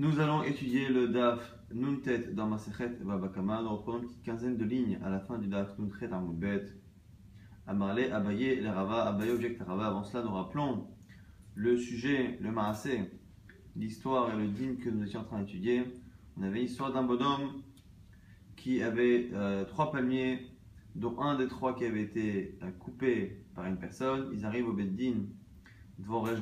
Nous allons étudier le DAF Nuntet dans Masechet Babakama. Nous reprenons une petite quinzaine de lignes à la fin du DAF Nuntet Amoudbet. Amarle, Abaye, les Rava, Abaye objecte Rava. Avant cela, nous rappelons le sujet, le Maasé, l'histoire et le din que nous étions en train d'étudier. On avait l'histoire d'un bonhomme qui avait euh, trois palmiers, dont un des trois qui avait été euh, coupé par une personne. Ils arrivent au Beddin devant Rej.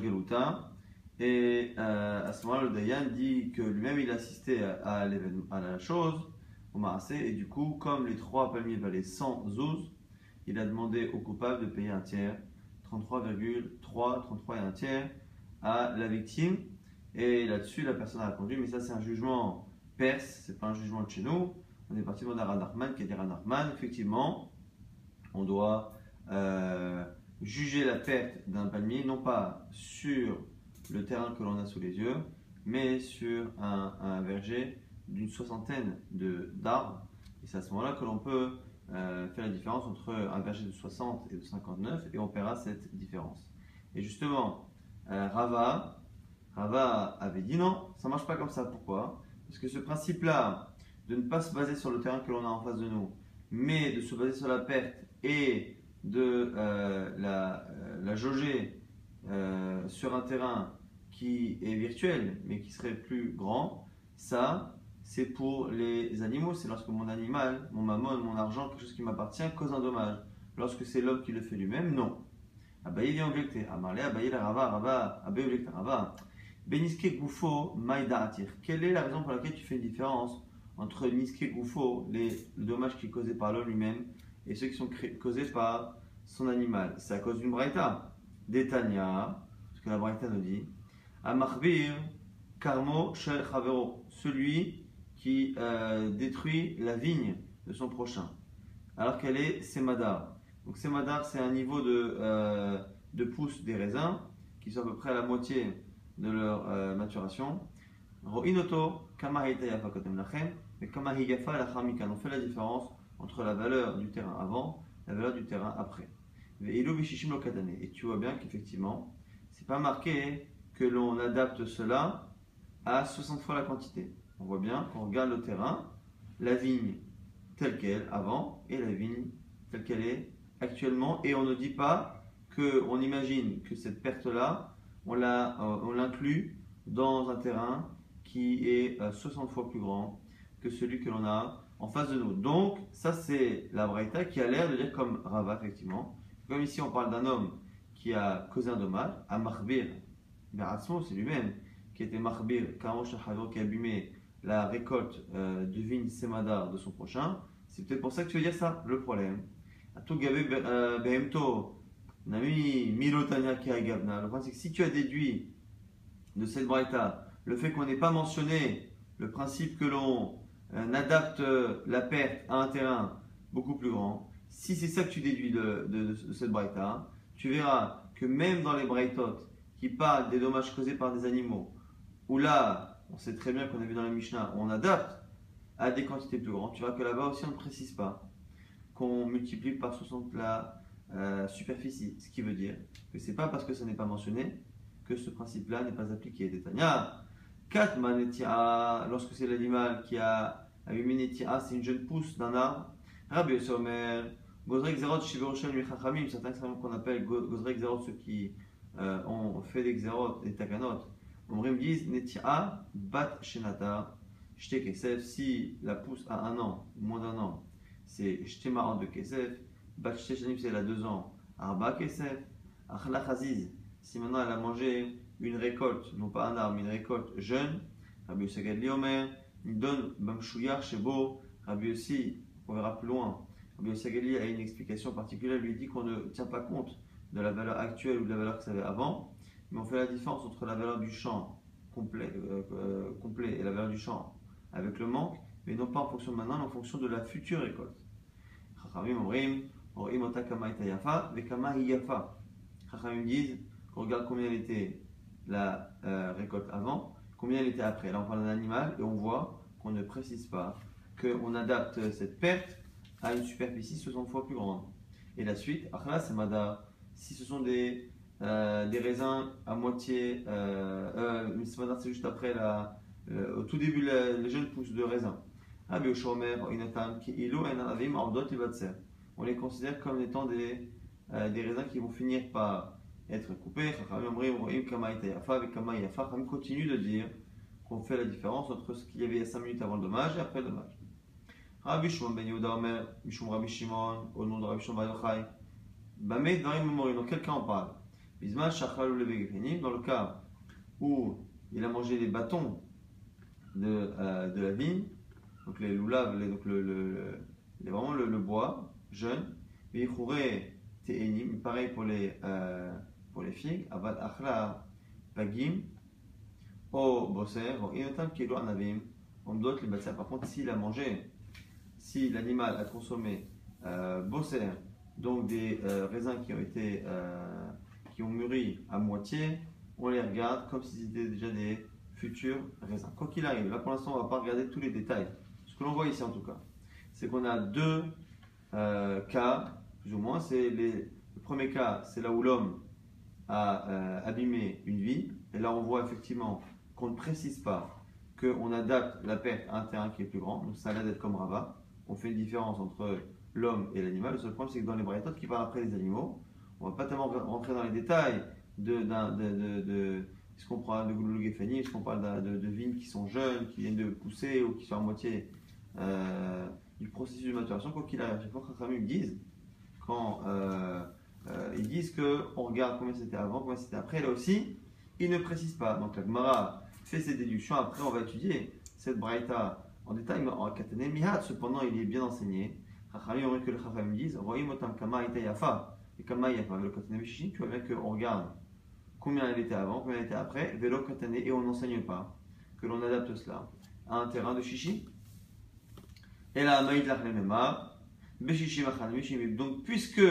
Et euh, à ce moment-là, le Dayan dit que lui-même il assistait à, à la chose, au Maasé, et du coup, comme les trois palmiers valaient 100 zouz, il a demandé au coupable de payer un tiers, 33,3, 33 et un tiers, à la victime. Et là-dessus, la personne a répondu, mais ça c'est un jugement perse, c'est pas un jugement de chez nous. On est parti de Ranarman qui a dit Ranarman, effectivement, on doit euh, juger la perte d'un palmier, non pas sur le terrain que l'on a sous les yeux, mais sur un, verger d'une soixantaine d'arbres. Et c'est à ce moment-là que l'on peut euh, faire la différence entre un verger de 60 et de 59 et on paiera cette différence. Et justement, euh, Rava, Rava avait dit non, ça ne marche pas comme ça. Pourquoi? Parce que ce principe-là, de ne pas se baser sur le terrain que l'on a en face de nous, mais de se baser sur la perte et de euh, la, la, jauger sur un terrain qui est virtuel, mais qui serait plus grand, ça, c'est pour les animaux. C'est lorsque mon animal, mon mammon, mon argent, quelque chose qui m'appartient, cause un dommage. Lorsque c'est l'homme qui le fait lui-même, non. Abaye vient objecter. Amarle, Abaye la rava, rava, Abaye objecte rava. Beniske goufo, maïdaratir. Quelle est la raison pour laquelle tu fais une différence entre niske goufo, les, le dommage qui est causé par l'homme lui-même, et ceux qui sont causés par son animal? C'est à cause d'une braïta. D'Etania, ce que la braïta nous dit. Karmo Shel Chavero, celui qui euh, détruit la vigne de son prochain. Alors qu'elle est Semadar? Donc Semadar, c'est un niveau de, euh, de des raisins qui sont à peu près à la moitié de leur euh, maturation. Ro'inoto, mais la On fait la différence entre la valeur du terrain avant et la valeur du terrain après. Et tu vois bien qu'effectivement, c'est pas marqué que l'on adapte cela à 60 fois la quantité. On voit bien qu'on regarde le terrain, la vigne telle qu'elle avant et la vigne telle qu'elle est actuellement et on ne dit pas qu'on imagine que cette perte-là, on euh, l'inclut dans un terrain qui est 60 euh, fois plus grand que celui que l'on a en face de nous. Donc, ça c'est la Braïta qui a l'air de dire comme Rava, effectivement. Comme ici on parle d'un homme qui a causé un dommage, à Marbir, c'est lui-même qui était Mahbir, qui a abîmé la récolte euh, de vigne Semadar de son prochain. C'est peut-être pour ça que tu veux dire ça, le problème. Le problème, c'est que si tu as déduit de cette braïta le fait qu'on n'ait pas mentionné le principe que l'on euh, adapte la perte à un terrain beaucoup plus grand, si c'est ça que tu déduis de, cette braïta, tu verras que même dans les braïtotes qui parle des dommages causés par des animaux, où là, on sait très bien qu'on a vu dans la Mishnah, on adapte à des quantités plus grandes, tu vois que là-bas aussi on ne précise pas qu'on multiplie par 60 la euh, superficie, ce qui veut dire que c'est pas parce que ça n'est pas mentionné que ce principe-là n'est pas appliqué. Détania, lorsque c'est l'animal qui a allumé Netia, c'est une jeune pousse d'un arbre. Rabbi Somer, Gozrek Zerot certains qu'on appelle Gozrek Zerot, ceux qui euh, on fait des xérot, des takanot, me disent Netia bat shenata, shte kesef, si la pousse a un an, moins d'un an, c'est shte ma'an de kesef, bat shanim, c'est elle a deux ans, arba kesef, achla chaziz, si maintenant elle a mangé une récolte, non pas un arbre, mais une récolte jeune, Rabbi Yosagad Liomer, il donne Bamshuyar Shebo, Rabbi aussi, on verra plus loin. Rabbi Yosagali a une explication particulière, lui dit qu'on ne tient pas compte de la valeur actuelle ou de la valeur que ça avait avant, mais on fait la différence entre la valeur du champ complet, euh, euh, complet et la valeur du champ avec le manque, mais non pas en fonction de maintenant, mais en fonction de la future récolte. Chachamim disent qu'on regarde combien elle était la euh, récolte avant, combien elle était après. Là, on parle d'un animal et on voit qu'on ne précise pas qu'on adapte cette perte à une superficie 60 fois plus grande. Et la suite, Achla, c'est Mada si ce sont des, euh, des raisins à moitié, euh, euh c'est juste après la, euh, au tout début les jeunes pousses de raisin. Rabbi Oshomer, Inatam, Ilo, Enavim, Ordot, On les considère comme étant des, euh, des raisins qui vont finir par être coupés. Chachamim continue de dire qu'on fait la différence entre ce qu'il y avait 5 minutes avant le dommage et après le dommage. Rabbi Shimon ben Yehuda Omer, Mishum Rabbi Shimon, au nom de Rabbi Shimon ben Yochai, dans quel cas on parle? Dans le cas où il a mangé les bâtons de, euh, de la vigne, donc les loulaves, donc le, le, le, vraiment le, le, bois jeune, mais il pareil pour les, euh, pour les figues, aval achla pagim, o bosser, o inotam kilo anavim, on doit les bâtir. Par contre, s'il a mangé si l'animal a consommé euh, bosser, donc des euh, raisins qui ont été euh, qui ont mûri à moitié, on les regarde comme si c'était déjà des futurs raisins. Quoi qu'il arrive, là pour l'instant on va pas regarder tous les détails. Ce que l'on voit ici en tout cas, c'est qu'on a deux euh, cas, plus ou moins. C'est le premier cas, c'est là où l'homme a abîmé une vie, et là on voit effectivement qu'on ne précise pas qu'on adapte la perte à un terrain qui est plus grand, donc ça a l'air d'être comme Rava on fait une différence entre l'homme et l'animal. Le seul problème, c'est que dans les braïtotes qui parlent après les animaux, on ne va pas tellement rentrer dans les détails de, de, de, ce qu'on parle de Gouloulou ce qu'on parle de, vignes qui sont jeunes, qui viennent de pousser ou qui sont à moitié euh, du processus de maturation. Quoi qu'il arrive, chaque fois que disent, quand euh, euh, ils disent qu'on regarde combien c'était avant, combien c'était après, là aussi, ils ne précisent pas. Donc la Gemara fait ses déductions. Après, on va étudier cette braïta en détail, en Katane Mihat, cependant, il est bien enseigné. Que les Chachamim disent kama ita yafa. Et kama yafa, Mishishin, tu vois bien qu'on regarde combien elle était avant, combien elle était après, et on n'enseigne pas que l'on adapte cela à un terrain de Shishi. Et là, Maïd Lachlemema, Beshishi Mishim. Donc, puisque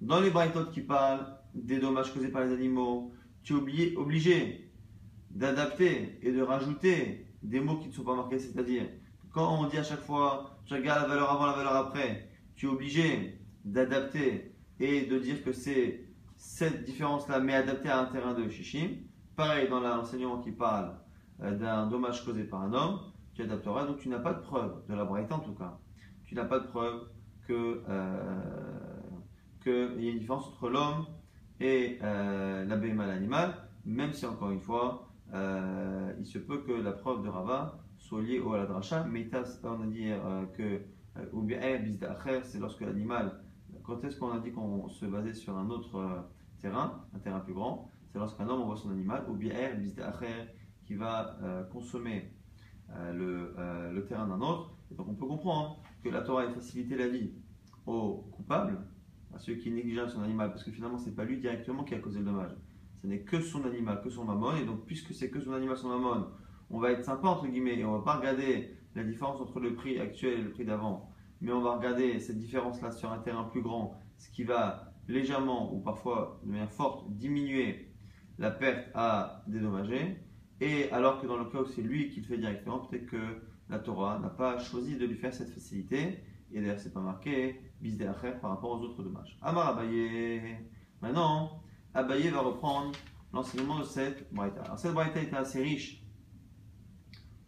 dans les Braithot qui parlent des dommages causés par les animaux, tu es obligé d'adapter et de rajouter des mots qui ne sont pas marqués, c'est-à-dire quand on dit à chaque fois je regarde la valeur avant, la valeur après, tu es obligé d'adapter et de dire que c'est cette différence-là, mais adaptée à un terrain de shishim. Pareil dans l'enseignement qui parle euh, d'un dommage causé par un homme, tu adapteras, donc tu n'as pas de preuve, de la braïta en tout cas, tu n'as pas de preuve que euh, qu'il y a une différence entre l'homme et euh, l'animal, l'animal, même si encore une fois, euh, il se peut que la preuve de Rava soit liée au Aladracha, mais on a dit euh, que ou bien c'est lorsque l'animal, quand est-ce qu'on a dit qu'on se basait sur un autre euh, terrain, un terrain plus grand, c'est lorsqu'un homme envoie son animal, ou bien qui va consommer le, terrain d'un autre. Donc on peut comprendre que la Torah ait facilité la vie aux coupables, à ceux qui négligent son animal, parce que finalement c'est pas lui directement qui a causé le dommage. Ce n'est que son animal, que son mammon, et donc puisque c'est que son animal, son mammon, on va être sympa entre guillemets, et on va pas regarder la différence entre le prix actuel et le prix d'avant, mais on va regarder cette différence-là sur un terrain plus grand, ce qui va légèrement ou parfois de manière forte diminuer la perte à dédommager, et alors que dans le cas où c'est lui qui le fait directement, peut-être que la Torah n'a pas choisi de lui faire cette facilité, et d'ailleurs c'est pas marqué bis par rapport aux autres dommages. Amar Abaye. Maintenant, Abaye va reprendre l'enseignement de cette braïta. Alors cette braïta était assez riche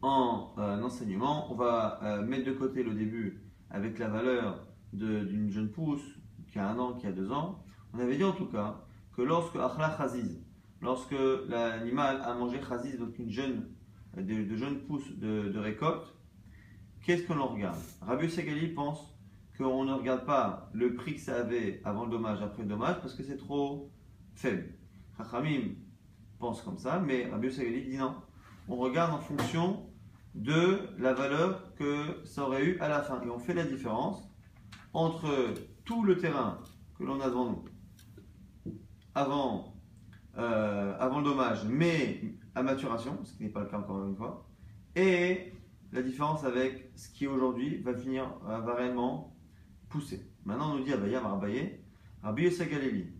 en euh, enseignement. On va euh, mettre de côté le début avec la valeur d'une jeune pousse qui a un an, qui a deux ans. On avait dit en tout cas que lorsque Akhla Chaziz, lorsque l'animal a mangé Chaziz, donc une jeune, de, de jeunes pousses de, récolte, qu'est-ce que l'on regarde? Rabbi Segali pense qu'on ne regarde pas le prix que ça avait avant le dommage, après le dommage, parce que c'est trop faible. Chachamim pense comme ça, mais Rabbi Sagali dit non. On regarde en fonction de la valeur que ça aurait eu à la fin. Et on fait la différence entre tout le terrain que l'on a devant nous avant, euh, avant le dommage, mais à maturation, ce qui n'est pas le cas encore une fois, et la différence avec ce qui aujourd'hui va finir, euh, va réellement pousser. Maintenant, on nous dit Abaya Marabaye, Rabbi Sagaleli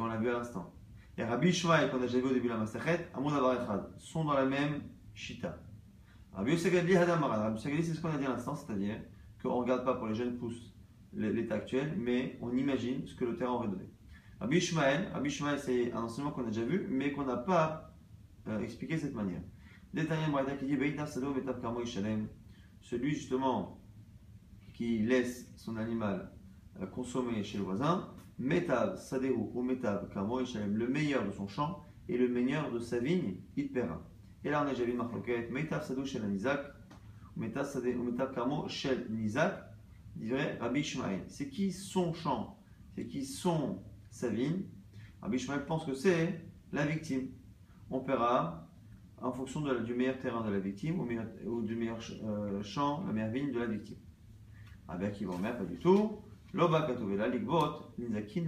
on l'a vu à l'instant. Et Rabbi Shmuel, qu'on a déjà vu au début de la Masachet, Amoud Avarechad, sont dans la même Shita. Rabbi Hadamara. Rabbi c'est ce qu'on a dit à l'instant, c'est-à-dire qu'on ne regarde pas pour les jeunes pousses l'état actuel, mais on imagine ce que le terrain aurait donné. Rabbi Shmuel, c'est un enseignement qu'on a déjà vu, mais qu'on n'a pas euh, expliqué de cette manière. Qui dit. Celui justement qui laisse son animal euh, consommer chez le voisin, Metav Sadeo ou Metav Kamo le meilleur de son champ et le meilleur de sa vigne, il paiera. Et là on a déjà vu Marloket, Metav Sado Shel Nizak, Metav Kamo Shel Nizak, dirait Rabbi Ishmael. C'est qui son champ C'est qui son sa vigne Rabbi Ishmael pense que c'est la victime. On paiera en fonction du meilleur terrain de la victime ou, du meilleur euh, champ, la meilleure vigne de la victime. Rabbi Akiva Omer, pas du tout. Loba katovela nizakin.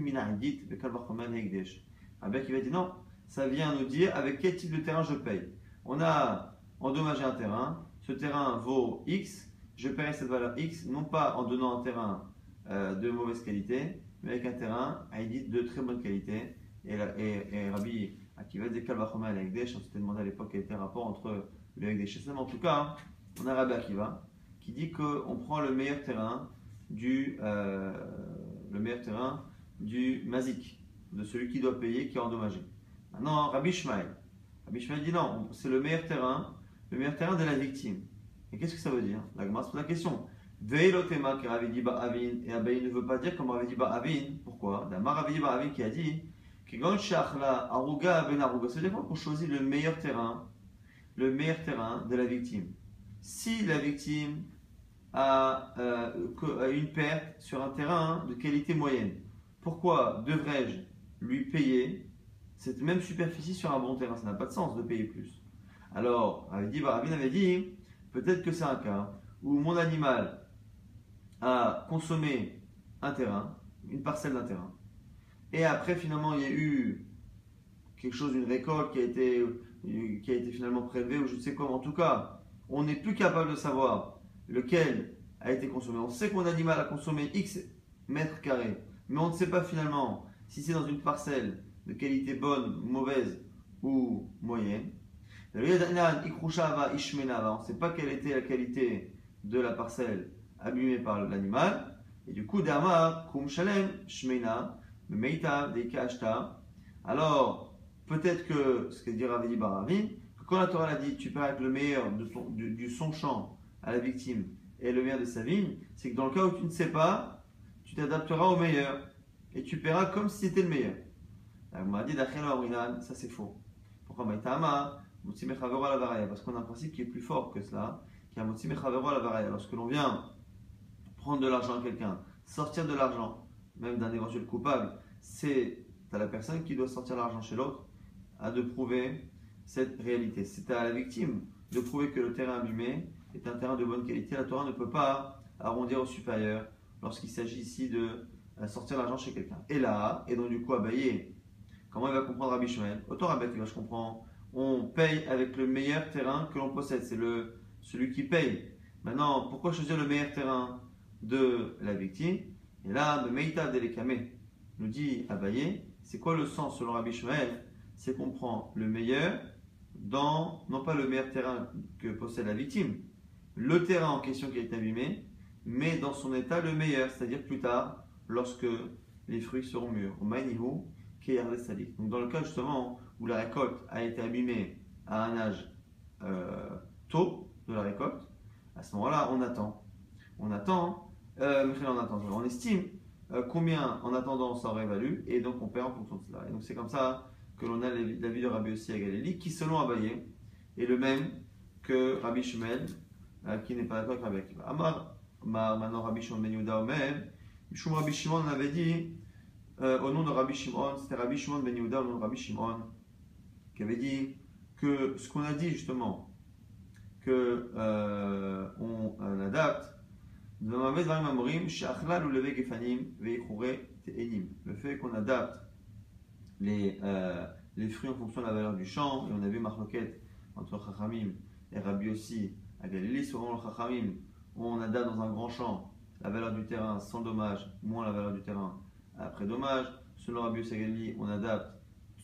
Rabbi Akiva dit non, ça vient nous dire avec quel type de terrain je paye. On a endommagé un terrain, ce terrain vaut X, je paierai cette valeur X, non pas en donnant un terrain euh, de mauvaise qualité, mais avec un terrain dit de très bonne qualité. Et, et, et Rabbi Akiva dit Kalvachoma et Hekdesh, on s'était demandé à l'époque quel était le rapport entre le Hekdesh et En tout cas, on a Rabbi Akiva qui dit qu'on prend le meilleur terrain du, euh, le meilleur terrain du mazik, de celui qui doit payer, qui est endommagé. Maintenant, Rabbi Shmael. Rabbi Shmael dit non, c'est le meilleur terrain, le meilleur terrain de la victime. Et qu'est-ce que ça veut dire? La Gemara se pose la question. Veilotema qui Ravi dit Ba'avin, et Abaï ne veut pas dire comme Ravi dit Ba'avin. Pourquoi? D'Amar Ravi dit Ba'avin qui a dit Kigon Shachla Aruga Ben Aruga. Ça veut dire qu'on choisit le meilleur terrain, le meilleur terrain de la victime? Si la victime a, euh, une perte sur un terrain de qualité moyenne, pourquoi devrais-je lui payer cette même superficie sur un bon terrain Ça n'a pas de sens de payer plus. Alors, Ravi avait dit Peut-être que c'est un cas où mon animal a consommé un terrain, une parcelle d'un terrain, et après finalement il y a eu quelque chose, une récolte qui a été, qui a été finalement prélevée ou je ne sais quoi. En tout cas, on n'est plus capable de savoir lequel a été consommé. On sait que mon animal a consommé X mètres carrés, mais on ne sait pas finalement si c'est dans une parcelle de qualité bonne, mauvaise ou moyenne. On ne sait pas quelle était la qualité de la parcelle abîmée par l'animal. Et du coup, Dama, Kum Shalem, Shmena, Meita, Alors, peut-être que, ce que dit Ravidi Baravin, que quand la Torah a dit, tu avec le meilleur de du, son champ à la victime et le meilleur de sa vigne, c'est que dans le cas où tu ne sais pas, tu t'adapteras au meilleur et tu paieras comme si c'était le meilleur. M'a dit, ça c'est faux. Pourquoi parce qu'on a un principe qui est plus fort que cela, qui est Lorsque l'on vient prendre de l'argent à quelqu'un, sortir de l'argent, même d'un éventuel coupable, c'est à la personne qui doit sortir l'argent chez l'autre à de prouver cette réalité. C'est à la victime de prouver que le terrain abîmé est un terrain de bonne qualité. La Torah ne peut pas arrondir au supérieur lorsqu'il s'agit ici de euh, sortir l'argent chez quelqu'un. Et là, et donc du coup, Abaye, comment il va comprendre Rabbi Shmuel Autant Rabbi je comprends on paye avec le meilleur terrain que l'on possède. C'est le, celui qui paye. Maintenant, pourquoi choisir le meilleur terrain de la victime? Et là, le Meita Delekame nous dit Abaye, c'est quoi le sens selon Rabbi Shmuel? C'est qu'on prend le meilleur dans, non pas le meilleur terrain que possède la victime, le terrain en question qui est abîmé, mais dans son état le meilleur, c'est-à-dire plus tard, lorsque les fruits seront mûrs. Donc dans le cas justement où la récolte a été abîmée à un âge euh, tôt de la récolte, à ce moment-là, on attend. On attend, euh, on on estime euh, combien en attendant ça aurait valu, et donc on perd en fonction de cela. Et donc c'est comme ça que l'on a l'avis de Rabbi aussi à Galilée, qui selon Abaye est le même que Rabbi Shemel, qui n'est pas d'accord avec Rabbi Akiva. Amar, maintenant Rabbi Shimon Ben Yehuda même, Rabbi Shimon avait dit, au nom de Rabbi Shimon, c'était Rabbi Shimon Ben Yehuda au nom de Rabbi Shimon, qui avait dit que ce qu'on a dit justement, que euh, on, adapte, le fait qu'on adapte les, euh, les fruits en fonction de la valeur du champ, et on a vu Marloquette entre Chachamim et Rabbi aussi à Galilée, souvent le Chachamim, on adapte dans un grand champ la valeur du terrain sans dommage, moins la valeur du terrain après dommage. Selon Rabbi Galilée, on adapte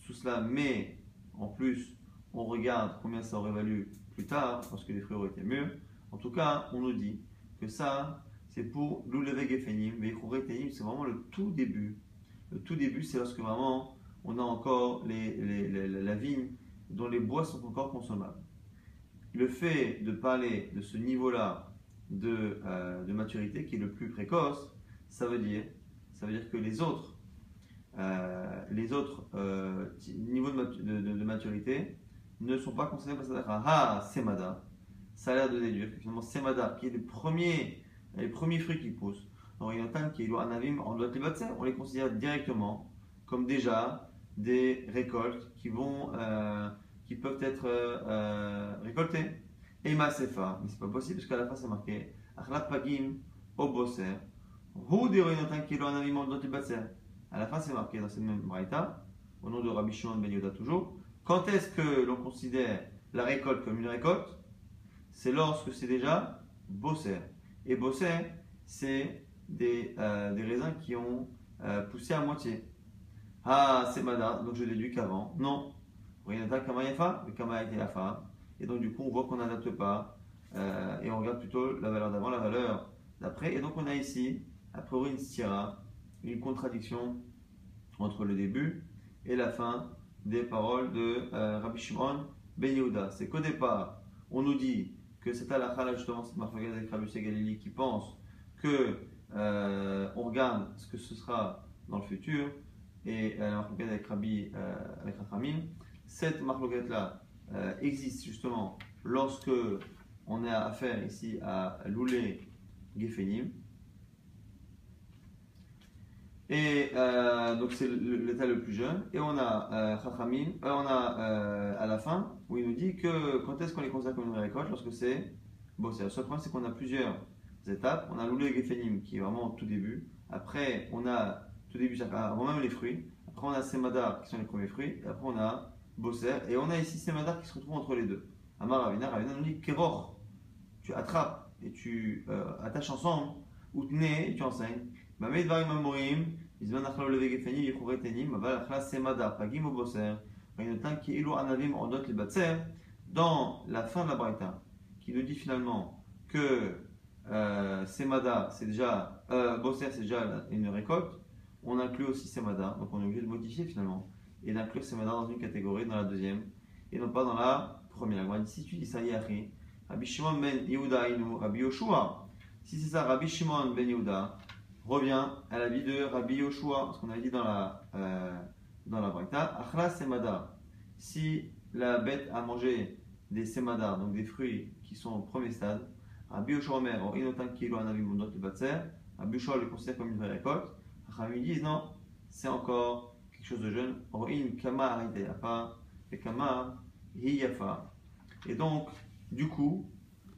tout cela, mais en plus, on regarde combien ça aurait valu plus tard, lorsque les fruits auraient été mûrs. En tout cas, on nous dit que ça, c'est pour l'Uleveg Efenim, mais c'est vraiment le tout début. Le tout début, c'est lorsque vraiment on a encore la vigne dont les bois sont encore consommables. le fait de parler de ce niveau-là de, euh, de maturité qui est le plus précoce, ça veut dire, ça veut dire que les autres, euh, les autres euh, niveaux de, matu- de- de- de maturité ne sont pas considérés par Sadaka. Ah, Semada, ça a l'air de déduire que finalement Semada, qui est le premier, les premiers fruits qui poussent, dans Yonatam, qui est Anavim, en doit les on les considère directement comme déjà des récoltes qui vont, euh, qui peuvent être euh, récoltées. Et Masefa, mais c'est pas possible parce qu'à la fin c'est marqué Achlat Pagim au À la fin c'est marqué dans cette même braïta, au nom de Rabbi Shimon Ben Yehuda toujours. Quand est-ce que l'on considère la récolte comme une récolte? C'est lorsque c'est déjà Bosser. Et Bosser, c'est des, euh, raisins qui ont euh, poussé à moitié. Ah, c'est Mada, donc je déduis qu'avant. Non. Et donc, du coup, on voit qu'on n'adapte pas. euh, et on regarde plutôt la valeur d'avant, la valeur d'après. Et donc, on a ici, a priori, une stira, une contradiction entre le début et la fin des paroles de euh, Rabbi Shimon Ben Yehuda. C'est qu'au départ, on nous dit que c'est à la justement, cette Marfagaz avec Rabbi Galili qui pense que euh, on regarde ce que ce sera dans le futur et euh, la marloquette avec Rabbi euh, avec Rachamim. Cette marloquette là existe justement lorsque on a affaire ici à Loulé Gefenim. Et euh, donc c'est l'état le plus jeune. Et on a euh, Chachamim, euh, on a euh, à la fin où il nous dit que quand est-ce qu'on les considère comme une récolte? Lorsque c'est c'est le seul problème, c'est qu'on a plusieurs étapes. On a l'oulé Gefenim qui est vraiment au tout début. Après, on a tout début, avant même les fruits. Après, on a Semadar qui sont les premiers fruits. Et après, on a Bosser. Et on a ici Semadar qui se retrouve entre les deux. Amar Ravina, Ravina nous dit Keror. Tu attrapes et tu euh, attaches ensemble. Ou et tu enseignes. Yechore Tenim, Aval Achla Semadar, Pagim ou Bosser. Vainotan ki Elu Anavim Ordot le Batser. Dans la fin de la Braïta, qui nous dit finalement que euh, Semada, c'est déjà, euh, Bosser, c'est déjà une récolte, on inclut aussi Semada, donc on est obligé de modifier finalement, et d'inclure Semada dans une catégorie, dans la deuxième, et non pas dans la première. On si tu dis ça, Rabbi Shimon ben Yehuda Rabbi Yoshua, si c'est ça, Rabbi Shimon ben Yehuda, revient à la vie de Rabbi Yoshua, ce qu'on a dit dans la, euh, dans la Braïta, Achla Semada, si la bête a mangé des Semada, donc des fruits qui sont au premier stade, Rabbi Yoshua Omer, or inotan kilo anavim mondot le batser, Rabbi Yoshua le considère comme une vraie récolte, Rami disent non, c'est encore quelque chose de jeune, or in kama et kama hi yafa. Et donc, du coup,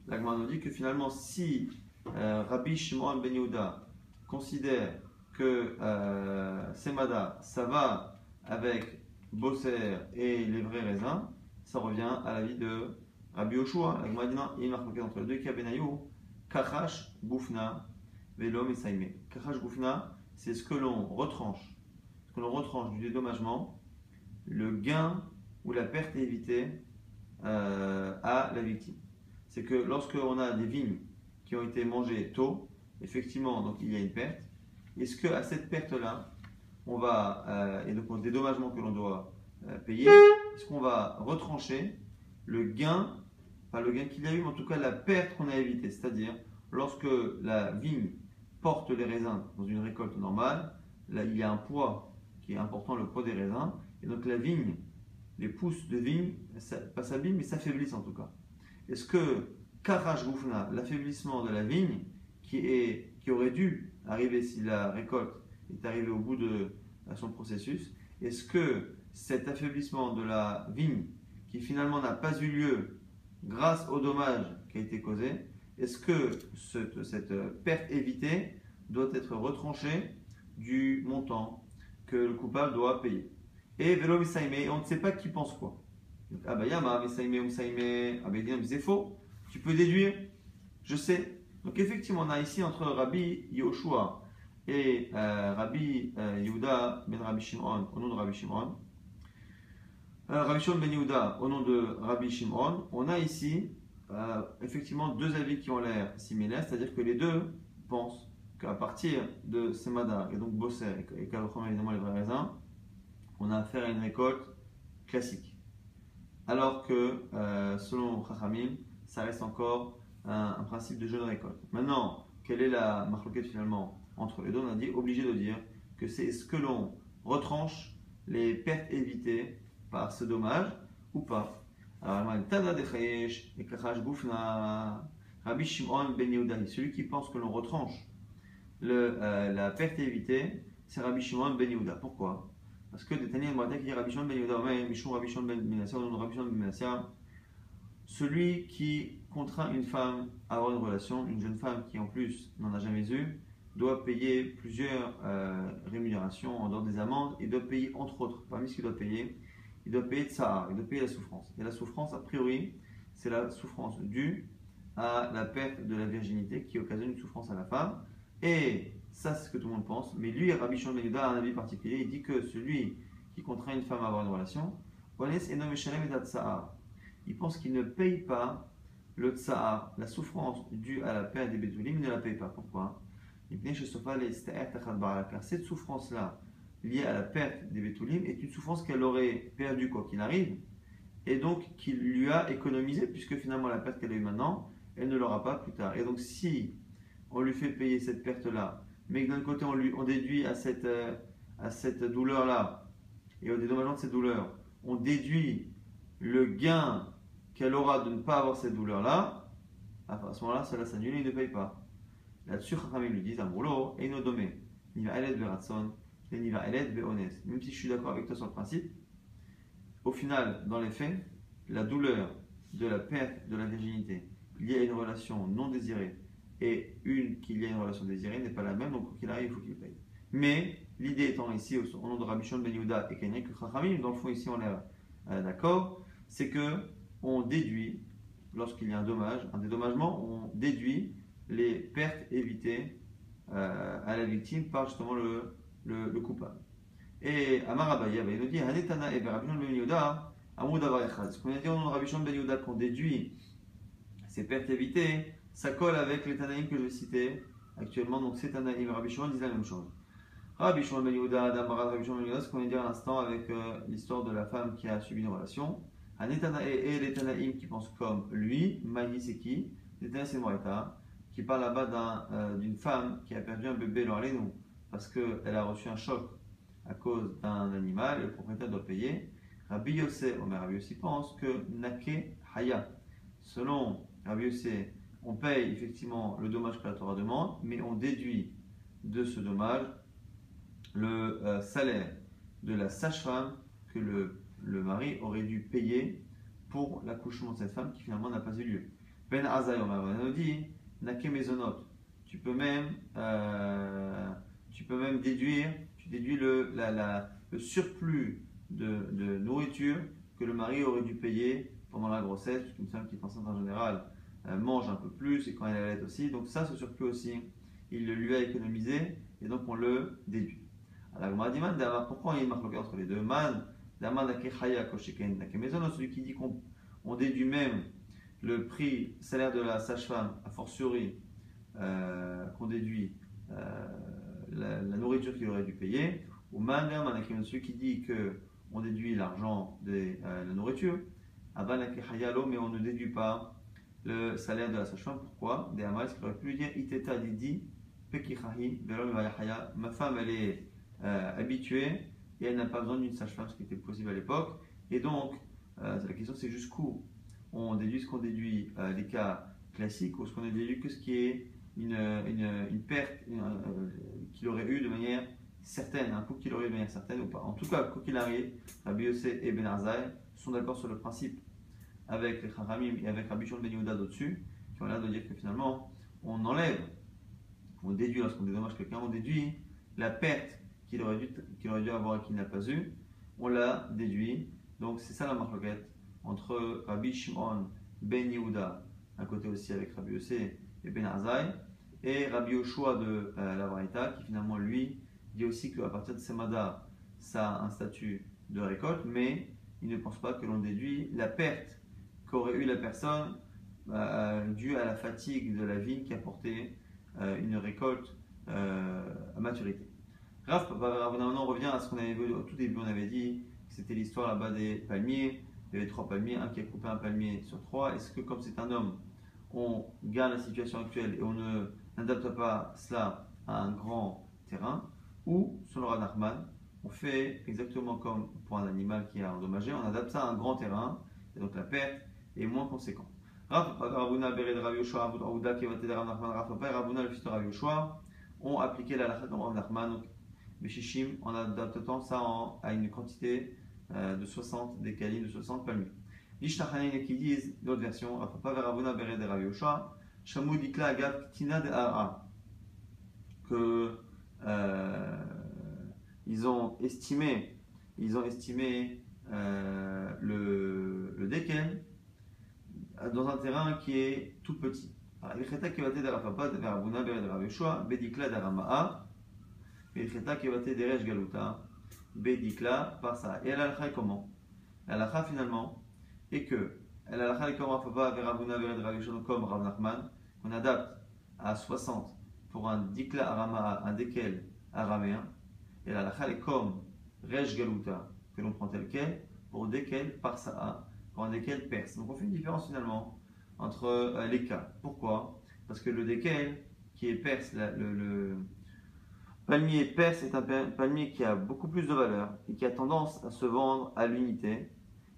la nous dit que finalement, si euh, Rabbi Shimon ben Yehuda considère que euh, Semada, ça va avec Bosser et les vrais raisins, ça revient à la vie de Rabbi Yoshua. La Gemara dit non, il marque entre les deux, Kabenayou, Kachash, Goufna, Velom et Saïme. Kachash, Goufna, c'est ce que l'on retranche, ce que l'on retranche du dédommagement, le gain ou la perte évitée euh, à la victime. C'est que lorsque on a des vignes qui ont été mangées tôt, effectivement, donc il y a une perte. Est-ce que à cette perte-là, on va euh, et donc au dédommagement que l'on doit euh, payer, est-ce qu'on va retrancher le gain, pas le gain qu'il y a eu, mais en tout cas la perte qu'on a évitée, c'est-à-dire lorsque la vigne porte les raisins dans une récolte normale, là, il y a un poids qui est important, le poids des raisins, et donc la vigne, les pousses de vigne, pas s'abîment, mais s'affaiblissent en tout cas. Est-ce que Karash Goufna, l'affaiblissement de la vigne, qui, est, qui aurait dû arriver si la récolte est arrivée au bout de son processus, est-ce que cet affaiblissement de la vigne, qui finalement n'a pas eu lieu grâce au dommage qui a été causé, est-ce que cette, perte évitée doit être retranchée du montant que le coupable doit payer? Et Misaïme, on ne sait pas qui pense quoi. Ah bah Yama, Misaïme, Misaïme, ah bah il c'est faux. Tu peux déduire, je sais. Donc effectivement, on a ici entre Rabbi Yoshua et euh, Rabbi euh, Yehuda ben Rabbi Shimon, au nom de Rabbi Shimon, euh, Rabbi Shimon ben Yehuda, au nom de Rabbi Shimon, on a ici euh, effectivement deux avis qui ont l'air similaires, c'est-à-dire que les deux pensent qu'à partir de Semada et donc Bosser et Kalochom évidemment les vrais raisins, on a affaire à une récolte classique. Alors que selon Chachamim, ça reste encore un, principe de jeune récolte. Maintenant, quelle est la marloquette finalement entre les deux? On a dit obligé de dire que c'est ce que l'on retranche les pertes évitées par ce dommage ou pas. Alors, Rabbi Shimon ben Yehuda, celui qui pense que l'on retranche euh, la perte évitée, c'est Rabbi Shimon ben Yehuda. Pourquoi? Parce que Détania qui dit Rabbi Shimon ben Yehuda, Mishon Rabbi Shimon ben Menassia, Rabbi Shimon ben Menassia, celui qui contraint une femme à avoir une relation, une jeune femme qui en plus n'en a jamais eu, doit payer plusieurs euh, rémunérations en dehors des amendes et doit payer entre autres, parmi ce qu'il doit payer, il doit payer ça, il doit payer la souffrance. Et la souffrance, a priori, c'est la souffrance due à la perte de la virginité qui occasionne une souffrance à la femme. Et ça, c'est ce que tout le monde pense. Mais lui, Rabbi Shimon ben a un avis particulier. Il dit que celui qui contraint une femme à avoir une relation, il pense qu'il ne paye pas le tsa'ar, la souffrance due à la perte des bétoulim, il ne la paye pas. Pourquoi? Car cette souffrance-là, liée à la perte des bétoulim, est une souffrance qu'elle aurait perdue quoi qu'il arrive, et donc qu'il lui a économisé, puisque finalement la perte qu'elle a eue maintenant, elle ne l'aura pas plus tard. Et donc si on lui fait payer cette perte-là, mais que d'un côté on, lui, on déduit à cette, euh, à cette douleur-là, et au dédommagement de cette douleur, on déduit le gain qu'elle aura de ne pas avoir cette douleur-là, à ce moment-là, cela s'annule et il ne paye pas. Là-dessus, Chachamim lui disent, Amroulo, et domé, ni va elet veratson, et ni va elet Même si je suis d'accord avec toi sur le principe, au final, dans les faits, la douleur de la perte de la virginité y a une relation non désirée et une qu'il y a une relation désirée n'est pas la même, donc qu'il arrive, il faut qu'il paye. Mais l'idée étant ici, au nom de Rabbi Shon Ben Yehuda et Kenyak Chachamim, dans le fond ici on est euh, d'accord, c'est que on déduit, lorsqu'il y a un dommage, un dédommagement, on déduit les pertes évitées euh, à la victime par justement le, le, coupable. Et Amar Abaye, nous dit, Ben ce qu'on a dit au nom de Rabbi Ben Yehuda qu'on déduit ces pertes évitées, ça colle avec les Tanaïm que je vais citer actuellement. Donc ces Tanaïm, Rabbi Shimon disent la même chose. Rabbi Shimon ben Yehuda, Adam Barad, Rabbi Shimon ben Yehuda, ce qu'on de dire à l'instant avec euh, l'histoire de la femme qui a subi une relation. Et les Tanaïm qui pensent comme lui, Mani c'est qui? Qui parle là-bas euh, d'une femme qui a perdu un bébé dans nous parce qu'elle a reçu un choc à cause d'un animal et le propriétaire doit payer. Rabbi Yosef, Omer Rabbi Yosef pense que Nake Haya, selon c'est on paye effectivement le dommage que la Torah demande, mais on déduit de ce dommage le euh, salaire de la sage-femme que le, le, mari aurait dû payer pour l'accouchement de cette femme qui finalement n'a pas eu lieu. Ben Azay, on dit, tu peux même, euh, tu peux même déduire, tu déduis le, le surplus de, nourriture que le mari aurait dû payer pendant la grossesse, une femme qui est enceinte en général mange un peu plus et quand elle allait aussi. Donc ça, ce surplus aussi, il le lui a économisé et donc on le déduit. Alors, pourquoi il marque entre les deux? Man, celui qui dit qu'on déduit même le prix, salaire de la sage-femme, a fortiori, euh, qu'on déduit euh, la, nourriture qu'il aurait dû payer, ou celui qui dit qu'on déduit l'argent de euh, la nourriture, mais on ne déduit pas le salaire de la sage-femme. Pourquoi? Des Amal, ce aurait pu dire Iteta Didi, Ma femme, elle est habituée et elle n'a pas besoin d'une sage-femme, ce qui était possible à l'époque. Et donc, euh, la question c'est jusqu'où on déduit ce qu'on déduit euh, les cas classiques ou ce qu'on a déduit que ce qui est une, une, une perte qu'il aurait eu de manière certaine, un coup qu'il aurait eu de manière certaine ou pas. En tout cas, quoi qu'il arrive, Rabbi Yosef et Ben Arzai sont d'accord sur le principe avec les Chachamim et avec Rabbi Shon Ben Yehuda au-dessus, qui ont l'air de dire que finalement, on enlève, on déduit, lorsqu'on dédommage quelqu'un, on déduit la perte qu'il aurait, dû, avoir et qu'il n'a pas eu, on la déduit. Donc c'est ça la marloquette entre Rabbi Shimon Ben Yehuda, à côté aussi avec Rabbi Yossé et Ben Azai, et Rabbi Yoshua de euh, la Varita, qui finalement lui dit aussi qu'à partir de Semada, ça a un statut de récolte, mais il ne pense pas que l'on déduit la perte qu'aurait eu la personne euh, due à la fatigue de la vigne qui a porté euh, une récolte à maturité. Raph, on revient à ce qu'on avait vu au tout début, on avait dit que c'était l'histoire là-bas des palmiers, il y avait trois palmiers, un qui a coupé un palmier sur trois. Est-ce que comme c'est un homme, on garde la situation actuelle et on n'adapte pas cela à un grand terrain? Ou, sur le on fait exactement comme pour un animal qui est endommagé, on adapte ça à un grand terrain, et donc la perte est moins conséquente. Ravuna, Bered, Rav Yoshua, Aouda, Kevate, Rav Nachman, Rav Papa et Ravuna, le fils de Rav Yoshua, ont appliqué la lacha comme Rav Nachman, Beshishim, en adaptant ça à une quantité euh, de 60 décalines, de 60 palmiers. L'Ishtachanin qui disent, l'autre version, Rav Papa, Ravuna, Bered, Rav Yoshua, Shamou Dikla, Agav, Tina de Ara, que euh, ils ont estimé, ils ont estimé euh, le, le dans un terrain qui est tout petit. Il Resh Bedikla par ça. Et l'alcha est comment? L'alcha finalement est que l'alcha est comme Rafapa, Verabuna, de Raveshua, comme Rav Nachman, qu'on adapte à 60 pour un Dikla Arama'a, un déquel araméen, et la halakha est comme Rej Galuta, que l'on prend tel quel, pour desquels Parsa'a, pour un desquels perse. Donc on fait une différence finalement entre euh, les cas. Pourquoi? Parce que le desquels, qui est perse, le, palmier perse est un palmier qui a beaucoup plus de valeur et qui a tendance à se vendre à l'unité.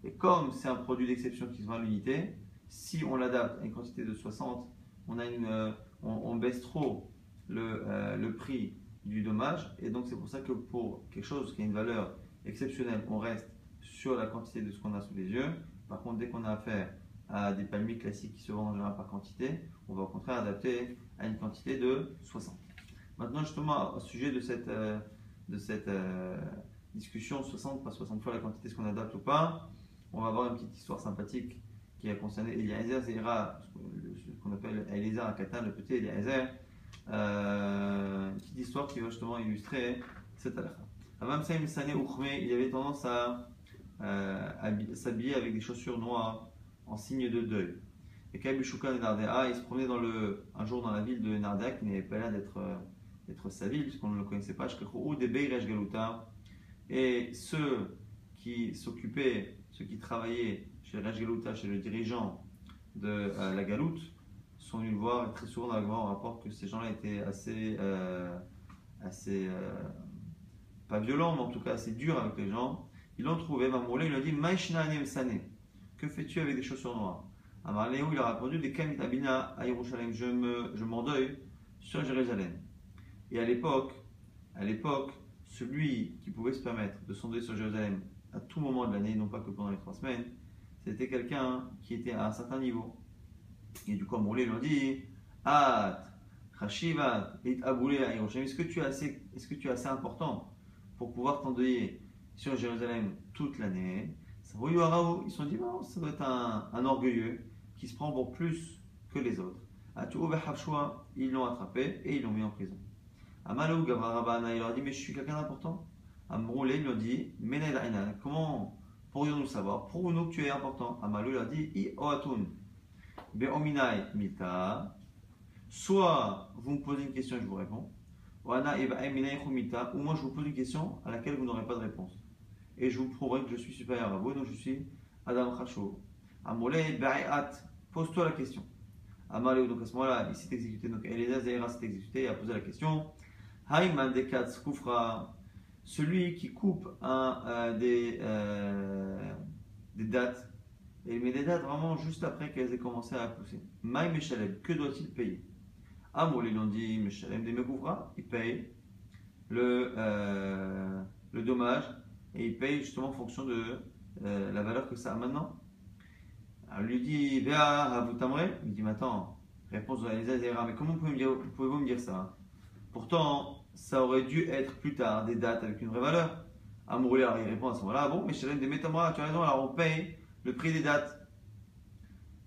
Et comme c'est un produit d'exception qui se vend à l'unité, si on l'adapte à une quantité de 60, on, a une, euh, on, baisse trop le, euh, le prix du dommage. Et donc c'est pour ça que pour quelque chose qui a une valeur exceptionnelle, on reste sur la quantité de ce qu'on a sous les yeux. Par contre, dès qu'on a affaire à des palmiers classiques qui se vendent en général par quantité, on va au contraire adapter à une quantité de 60. Maintenant, justement, au sujet de cette, euh, de cette euh, discussion, 60, pas 60 fois la quantité, ce qu'on adapte ou pas, on va avoir une petite histoire sympathique qui a concerné Eliezer Zéra, ce qu'on appelle Eliezer Akatan, le petit Eliezer, euh, une petite histoire qui va justement illustrer cette halakha. Avam Saïm Sané il avait tendance à s'habiller avec des chaussures noires en signe de deuil. Et Kabishuka de Nardea, il se promenait dans le, un jour dans la ville de Nardea qui n'avait pas l'air d'être d'être sa ville, puisqu'on ne le connaissait pas. Et ceux qui s'occupaient, ceux qui travaillaient chez chez le dirigeant de euh, la Galoute, sont venus le voir et très souvent dans la on rapporte que ces gens-là étaient assez, euh, assez euh, pas violents, mais en tout cas assez durs avec les gens. Ils l'ont trouvé, Mamoulé, il lui a dit Maishna Sane, que fais-tu avec des chaussures noires? Léo, il a répondu Des Kamit Abina à Yerushalem, je m'endeuille sur Jérusalem. Et à l'époque, à l'époque, celui qui pouvait se permettre de s'endeuiller sur Jérusalem à tout moment de l'année, non pas que pendant les trois semaines, c'était quelqu'un qui était à un certain niveau. Et du coup, lui a dit et Aboulé Est-ce que, tu es assez, est-ce que tu es assez important pour pouvoir t'endeuiller sur Jérusalem toute l'année? Ils se sont dit bon, ça doit être un, un, orgueilleux qui se prend pour plus que les autres. Ils l'ont attrapé et ils l'ont mis en prison. Amalou Gavarabana, il leur dit Mais je suis quelqu'un d'important Amroulé lui a dit comment pourrions-nous savoir Prouve-nous que tu es important? Amalou lui a dit I Oatun. Be'ominai mita. Soit vous me posez une question et je vous réponds. Ou moi je vous pose une question à laquelle vous n'aurez pas de réponse. Et je vous prouverai que je suis supérieur à vous, donc je suis Adam Khashou. Amolé Ba'at, pose-toi la question. Amalé, donc à ce moment-là, il s'est exécuté. Donc Eliezer s'est exécuté et a posé la question. Haïman Dekatz Koufra, celui qui coupe un, euh, des, euh, des dates et il met des dates vraiment juste après qu'elles aient commencé à pousser. Maï Meshalem, que doit-il payer? Amoul, ils l'ont dit, Meshalem des Mekouvra, il paye le, euh, le dommage et il paye justement en fonction de la valeur que ça a maintenant. Alors, lui dit, Véa, vous Il dit, mais attends, réponse de Elisa mais comment pouvez-vous pouvez me dire ça? Pourtant, ça aurait dû être plus tard des dates avec une vraie valeur. Amoul, il répond à ce moment-là, bon, Meshalem des Metamra, tu as raison, alors on paye le prix des dates.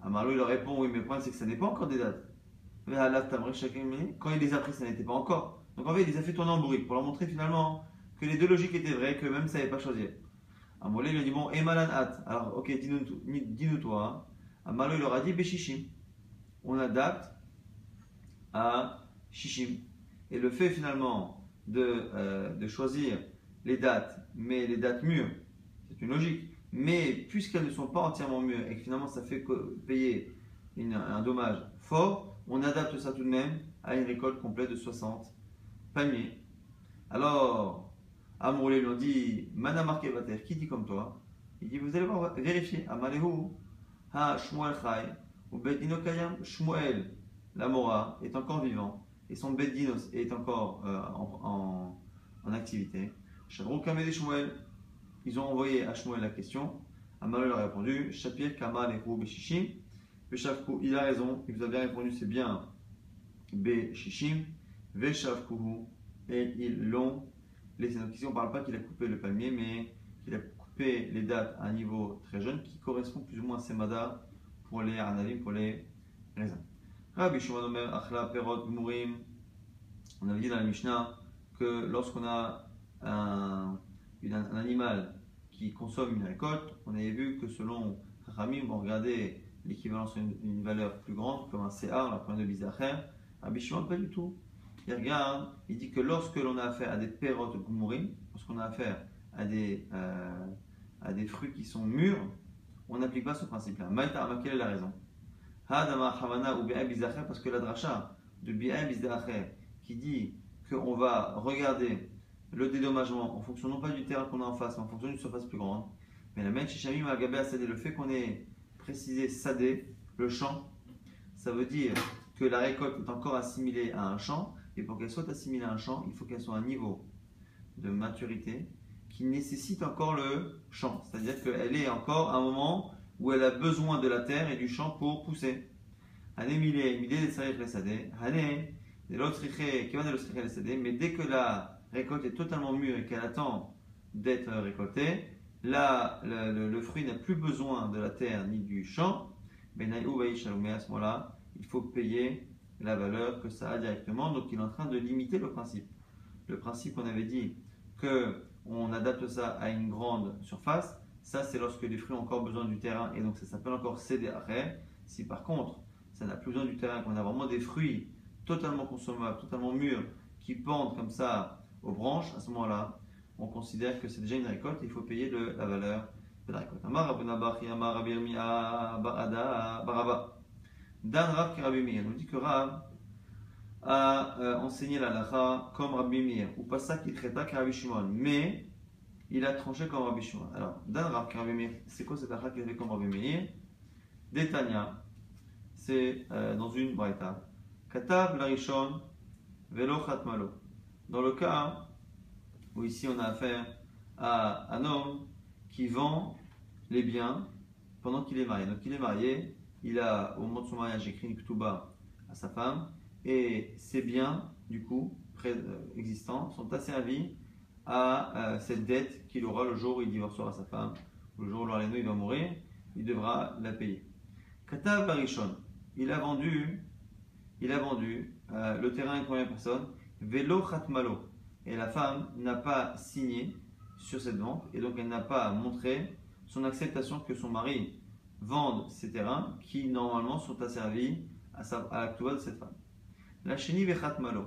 Amarlo il leur répond Oui, mais le problème c'est que ça n'est pas encore des dates. Quand il les a pris, ça n'était pas encore. Donc en fait, il les a fait tourner en bourrique pour leur montrer finalement que les deux logiques étaient vraies, que même ça savait pas choisir. Amarlo il lui a dit Bon, Emalan Hat? Alors, ok, dis-nous toi. Amarlo il leur a dit Béchichim. On adapte à Shishim. Et le fait finalement de, euh, de choisir les dates, mais les dates mûres, c'est une logique mais puisqu'elles ne sont pas entièrement mûres et que finalement ça fait payer un dommage fort, on adapte ça tout de même à une récolte complète de 60 palmiers. Alors, Amourlé lui dit Mana marqué qui dit comme toi? Il dit Vous allez voir, vérifier. Amalehu, Ha Shmuel Chai, ou Bedino Kayam, Shmuel, la Mora, est encore vivant et son Bedinos est encore euh, en, en, activité. Kamede Shmuel, ils ont envoyé à Shmuel la question. Leur a répondu Shapir Kamal et. Beshavku, il a raison, il vous a bien répondu, c'est bien Beshishim. Et ils l'ont laissé. Donc ici, on ne parle pas qu'il a coupé le palmier, mais qu'il a coupé les dates à un niveau très jeune qui correspond plus ou moins à Semada pour les Anavim, pour les raisins. Rabbi Shimon Omer, Achla Perot Murim. On avait dit dans la Mishnah que lorsqu'on a un, un, animal qui consomme une récolte, on avait vu que selon Ramim, on regardait l'équivalence d'une une valeur plus grande, comme un CA, la première de Bizacher. Rabbi Shimon, pas du tout il regarde, il dit que lorsque l'on a affaire à des perrottes gumurim, lorsqu'on a affaire à des, euh, à des fruits qui sont mûrs, on n'applique pas ce principe-là. Maïta, quelle est la raison? Parce que la dracha de Bi'a qui dit qu'on va regarder le dédommagement en fonction non pas du terrain qu'on a en face, mais en fonction d'une surface plus grande. Mais la même Shishamim Agabé Sadé, le fait qu'on ait précisé Sadé, le champ, ça veut dire que la récolte est encore assimilée à un champ, et pour qu'elle soit assimilée à un champ, il faut qu'elle soit à un niveau de maturité qui nécessite encore le champ. C'est-à-dire qu'elle est encore à un moment où elle a besoin de la terre et du champ pour pousser. Mais dès que la récolte est totalement mûre et qu'elle attend d'être récoltée, là, le, fruit n'a plus besoin de la terre ni du champ. Mais à ce moment-là, il faut payer la valeur que ça a directement. Donc il est en train de limiter le principe. Le principe, on avait dit que on adapte ça à une grande surface. Ça, c'est lorsque les fruits ont encore besoin du terrain. Et donc ça s'appelle encore céder arrêt. Si par contre, ça n'a plus besoin du terrain, qu'on a vraiment des fruits totalement consommables, totalement mûrs, qui pendent comme ça aux branches, à ce moment-là, on considère que c'est déjà une récolte et il faut payer la valeur de la récolte. Dan Rav nous dit que Rav a euh, enseigné la lacha comme Rabbi Meir, ou pas ça qu'il traita Shimon, mais il a tranché comme Rabbi Shimon. Alors, Meir, c'est quoi cette lacha qu'il a fait comme Rabbi Meir? Détania, c'est euh, dans une braïta. Katav Larishon Velo Khatmalo. Dans le cas où ici on a affaire à un homme qui vend les biens pendant qu'il est marié. Donc il est marié, il a, au moment de son mariage, écrit une ktuba à sa femme, et ses biens, du coup, euh, existants, sont asservis à euh, cette dette qu'il aura le jour où il divorcera sa femme, le jour où il va mourir, il devra la payer. Katav Barishon, il a vendu, il a vendu euh, le terrain à une première personne, Velo Khatmalo, et la femme n'a pas signé sur cette vente, et donc elle n'a pas montré son acceptation que son mari vendent ces terrains qui normalement sont asservis à, à l'actuel de cette femme. La chéni vechat malo.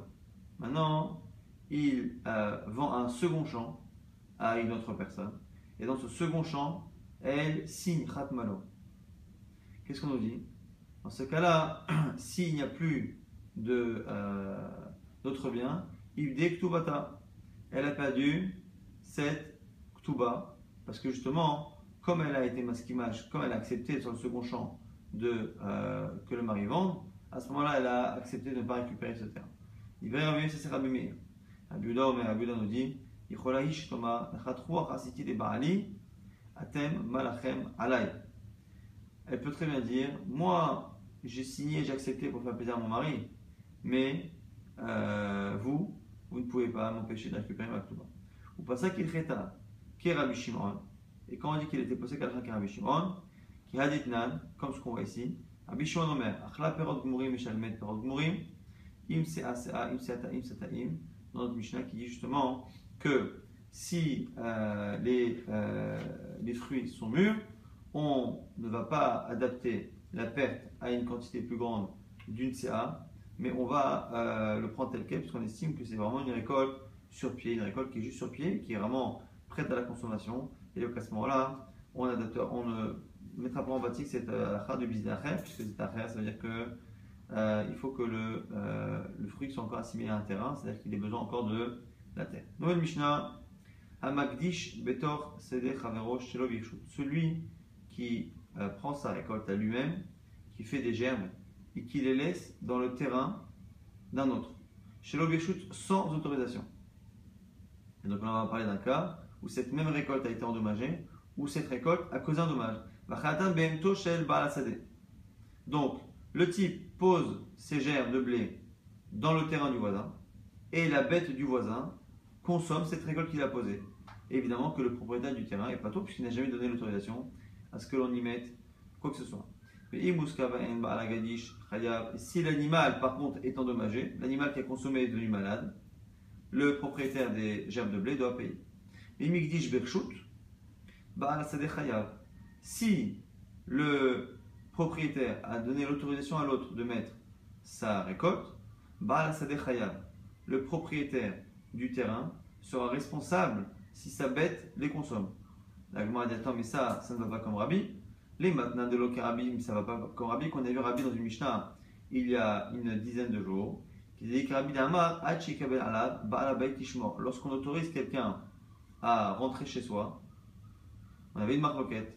Maintenant, il euh, vend un second champ à une autre personne. Et dans ce second champ, elle signe khat malo. Qu'est-ce qu'on nous dit? Dans ce cas-là, s'il n'y a plus euh, d'autres biens, il dit ktubata. Elle a perdu cette ktuba parce que justement, comme elle a été maskimage, comme elle a accepté sur le second champ euh, que le mari vende, à ce moment-là, elle a accepté de ne pas récupérer ce terme. Il va y revenir, c'est Rabbi. Abuda, mais Abuda nous dit. Elle peut très bien dire Moi, j'ai signé, j'ai accepté pour faire plaisir à mon mari, mais euh, vous, vous ne pouvez pas m'empêcher de récupérer ma. Ou pas ça qu'il Shimon, et quand on dit qu'il était qui Rabbi Shimon, qui a dit comme ce qu'on voit ici, Omer, qui dit justement que si euh, les, euh, les fruits sont mûrs, on ne va pas adapter la perte à une quantité plus grande d'une CA, mais on va euh, le prendre tel quel, puisqu'on estime que c'est vraiment une récolte sur pied, une récolte qui est juste sur pied, qui est vraiment prête à la consommation, et donc à ce moment-là, on, adapte, on ne mettra pas en pratique cette halakha de bizdachef, puisque cette halakha, ça veut dire que euh, il faut que le, euh, le, fruit soit encore assimilé à un terrain, c'est-à-dire qu'il ait besoin encore de la terre. Nouvelle Mishnah, Hamakdish Betor Celui qui euh, prend sa récolte à lui-même, qui fait des germes et qui les laisse dans le terrain d'un autre. Shelo sans autorisation. Et donc on va parler d'un cas où cette même récolte a été endommagée, ou cette récolte a causé un dommage. Donc, le type pose ses germes de blé dans le terrain du voisin, et la bête du voisin consomme cette récolte qu'il a posée. évidemment que le propriétaire du terrain est pas tôt, puisqu'il n'a jamais donné l'autorisation à ce que l'on y mette quoi que ce soit. Et si l'animal, par contre, est endommagé, l'animal qui a consommé est devenu malade, le propriétaire des germes de blé doit payer. Si le propriétaire a donné l'autorisation à l'autre de mettre sa récolte, le propriétaire du terrain sera responsable si sa bête les consomme. La dit Attends, mais ça, ça ne va pas comme Rabbi. Les maintenant de l'Okarabi, ça ne va pas comme Rabbi, qu'on a vu Rabbi dans une Mishnah il y a une dizaine de jours, qui dit que Rabbi Lorsqu'on autorise quelqu'un à rentrer chez soi, on avait une marloquette.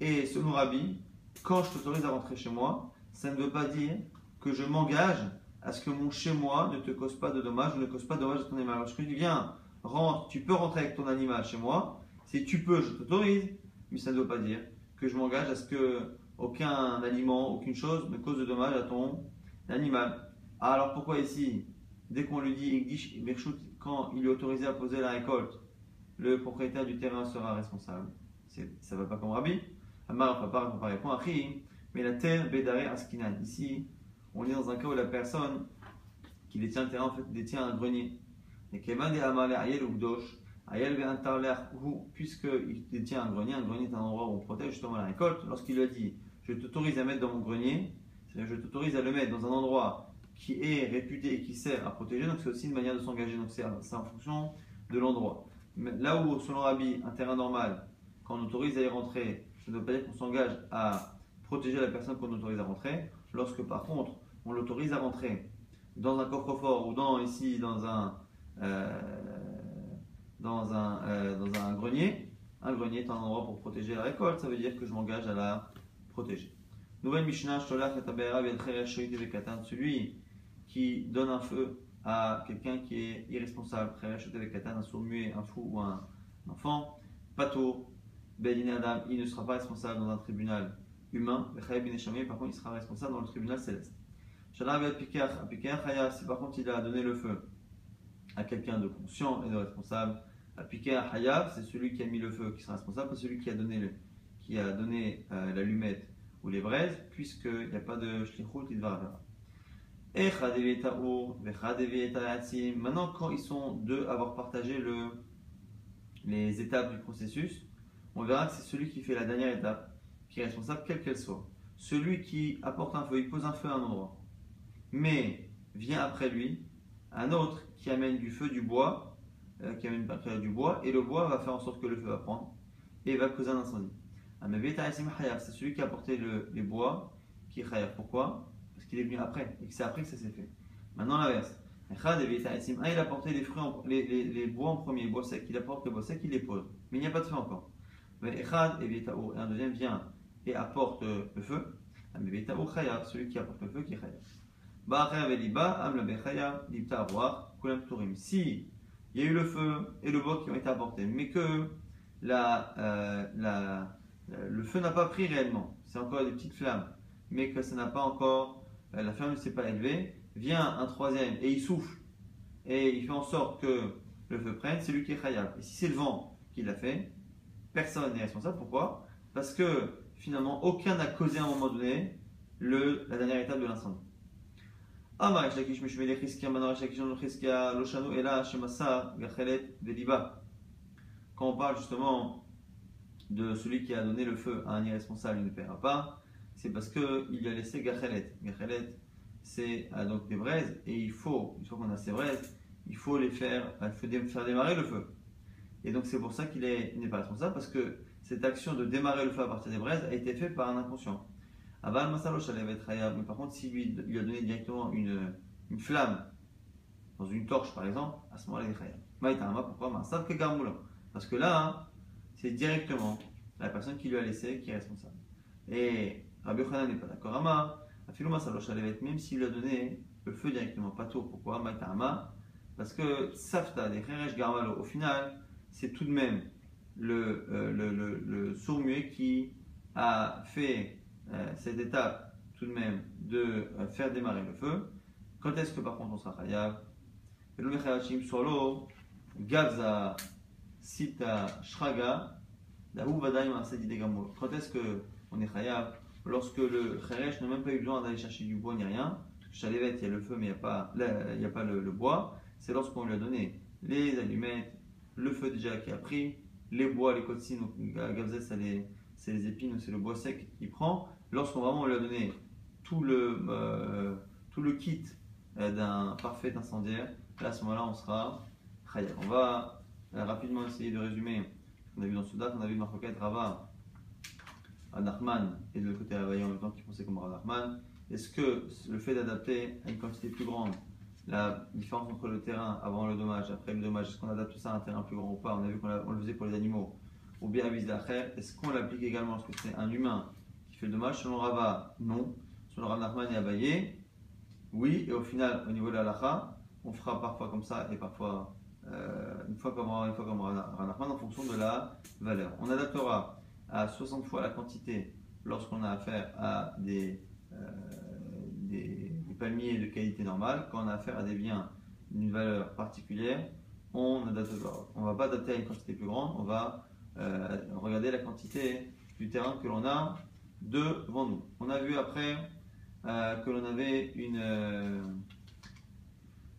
Et selon Rabbi, quand je t'autorise à rentrer chez moi, ça ne veut pas dire que je m'engage à ce que mon chez moi ne te cause pas de dommages ou ne cause pas de dommages à ton animal. Alors je dis viens, rentre, tu peux rentrer avec ton animal chez moi. Si tu peux, je t'autorise, mais ça ne veut pas dire que je m'engage à ce que aucun aliment, aucune chose ne cause de dommages à ton animal. Alors pourquoi ici, dès qu'on lui dit quand il est autorisé à poser la récolte, le propriétaire du terrain sera responsable Ça ne va pas comme Rabbi. Mais la terre, Bédaré, Askinan. Ici, on est dans un cas où la personne qui détient le terrain, en détient un grenier. Et Keman de Amale Ayel ou Gdosh, Ayel puisqu'il détient un grenier, un grenier est un endroit où on protège justement la récolte, lorsqu'il a dit Je t'autorise à mettre dans mon grenier, c'est-à-dire je t'autorise à le mettre dans un endroit qui est réputé et qui sert à protéger, donc c'est aussi une manière de s'engager, donc c'est en fonction de l'endroit. Là où, selon Rabbi, un terrain normal, quand on autorise à y rentrer, ça ne veut pas dire qu'on s'engage à protéger la personne qu'on autorise à rentrer. Lorsque par contre, on l'autorise à rentrer dans un coffre-fort ou dans ici dans un euh, dans un euh, dans un grenier, un grenier est un endroit pour protéger la récolte. Ça veut dire que je m'engage à la protéger. Nouvelle Mishnah, celui qui donne un feu à quelqu'un qui est irresponsable, un sourd muet, un fou ou un enfant, pato, Adam, il ne sera pas responsable dans un tribunal humain, par contre il sera responsable dans le tribunal céleste. Si par contre il a donné le feu à quelqu'un de conscient et de responsable, c'est celui qui a mis le feu qui sera responsable, pas celui qui a donné, qui a donné euh, l'allumette ou les braises, puisqu'il n'y a pas de shlichut, il va Maintenant, quand ils sont deux à avoir partagé le, les étapes du processus, on verra que c'est celui qui fait la dernière étape qui est responsable, quelle qu'elle soit. Celui qui apporte un feu, il pose un feu à un endroit. Mais vient après lui un autre qui amène du feu, du bois, euh, qui amène du bois, et le bois va faire en sorte que le feu va prendre et va causer un incendie. C'est celui qui a apporté le, les bois qui est Pourquoi? Parce qu'il est venu après, et que c'est après que ça s'est fait. Maintenant l'inverse. il a apporté les, fruits les, les, les, bois en premier, bois secs. Il apporte les bois secs, il les pose. Mais il n'y a pas de feu encore. Et un deuxième vient et apporte le feu. Celui qui apporte le feu qui est Si il y a eu le feu et le bois qui ont été apportés, mais que la, euh, la, le feu n'a pas pris réellement, c'est encore des petites flammes, mais que ça n'a pas encore, euh, la flamme ne s'est pas élevée, vient un troisième et il souffle et il fait en sorte que le feu prenne, c'est lui qui est khayab. Et si c'est le vent qui l'a fait, personne n'est responsable. Pourquoi? Parce que finalement, aucun n'a causé à un moment donné le, la dernière étape de l'incendie. Quand on parle justement de celui qui a donné le feu à un irresponsable, il ne paiera pas, c'est parce qu'il a laissé gachelet. Gachelet, c'est donc des braises, et il faut, une fois qu'on a ces braises, il faut les faire, il faut faire démarrer le feu. Et donc c'est pour ça qu'il n'est pas responsable, parce que cette action de démarrer le feu à partir des braises a été faite par un inconscient. Aval Masalosh mais par contre, s'il lui, a donné directement une, une flamme dans une torche par exemple, à ce moment-là, il est Khayab. Pourquoi? Parce que là, hein, c'est directement la personne qui lui a laissé qui est responsable. Et Rabbi Yochanan n'est pas d'accord. Ama, même s'il lui a donné le feu directement, pas tout. Pourquoi? Maïtama Parce que Safta, des Garmalo, au final, c'est tout de même le, euh, le, le, le sourd muet qui a fait euh, cette étape tout de même de euh, faire démarrer le feu. Quand est-ce que par contre on sera Gavza Sita Shraga Quand est-ce que on est chayav Lorsque le cheresh n'a même pas eu besoin d'aller chercher du bois ni rien. Chalevet, il y a le feu mais il n'y a pas, y a pas le, bois. C'est lorsqu'on lui a donné les allumettes, le feu déjà qui a pris, les bois, les cotines, Gavza c'est les épines, c'est le bois sec qu'il prend lorsqu'on vraiment lui a donné tout le, euh, tout le kit euh, d'un parfait incendiaire, là, à ce moment-là, on sera. On va euh, rapidement essayer de résumer ce qu'on a vu dans ce date. On a vu Marcoquette Rava à Nachman et de l'autre côté Ravaillon en même temps qui pensait comme Rav Nachman. Est-ce que le fait d'adapter à une quantité plus grande la différence entre le terrain avant le dommage, après le dommage, est-ce qu'on adapte ça à un terrain plus grand ou pas? On a vu qu'on le faisait pour les animaux. Ou bien vis est-ce qu'on l'applique également? Est-ce que c'est un humain fait le dommage? Selon Rava, non. Selon Rav Nachman et Abaye, oui. Et au final, au niveau de la lacha, on fera parfois comme ça et parfois euh, une fois comme une fois comme Rav Nachman en fonction de la valeur. On adaptera à 60 fois la quantité lorsqu'on a affaire à des, euh, des, palmiers de qualité normale. Quand on a affaire à des biens d'une valeur particulière, on ne va pas adapter à une quantité plus grande, on va euh, regarder la quantité du terrain que l'on a devant nous. On a vu après euh, que l'on avait une, euh,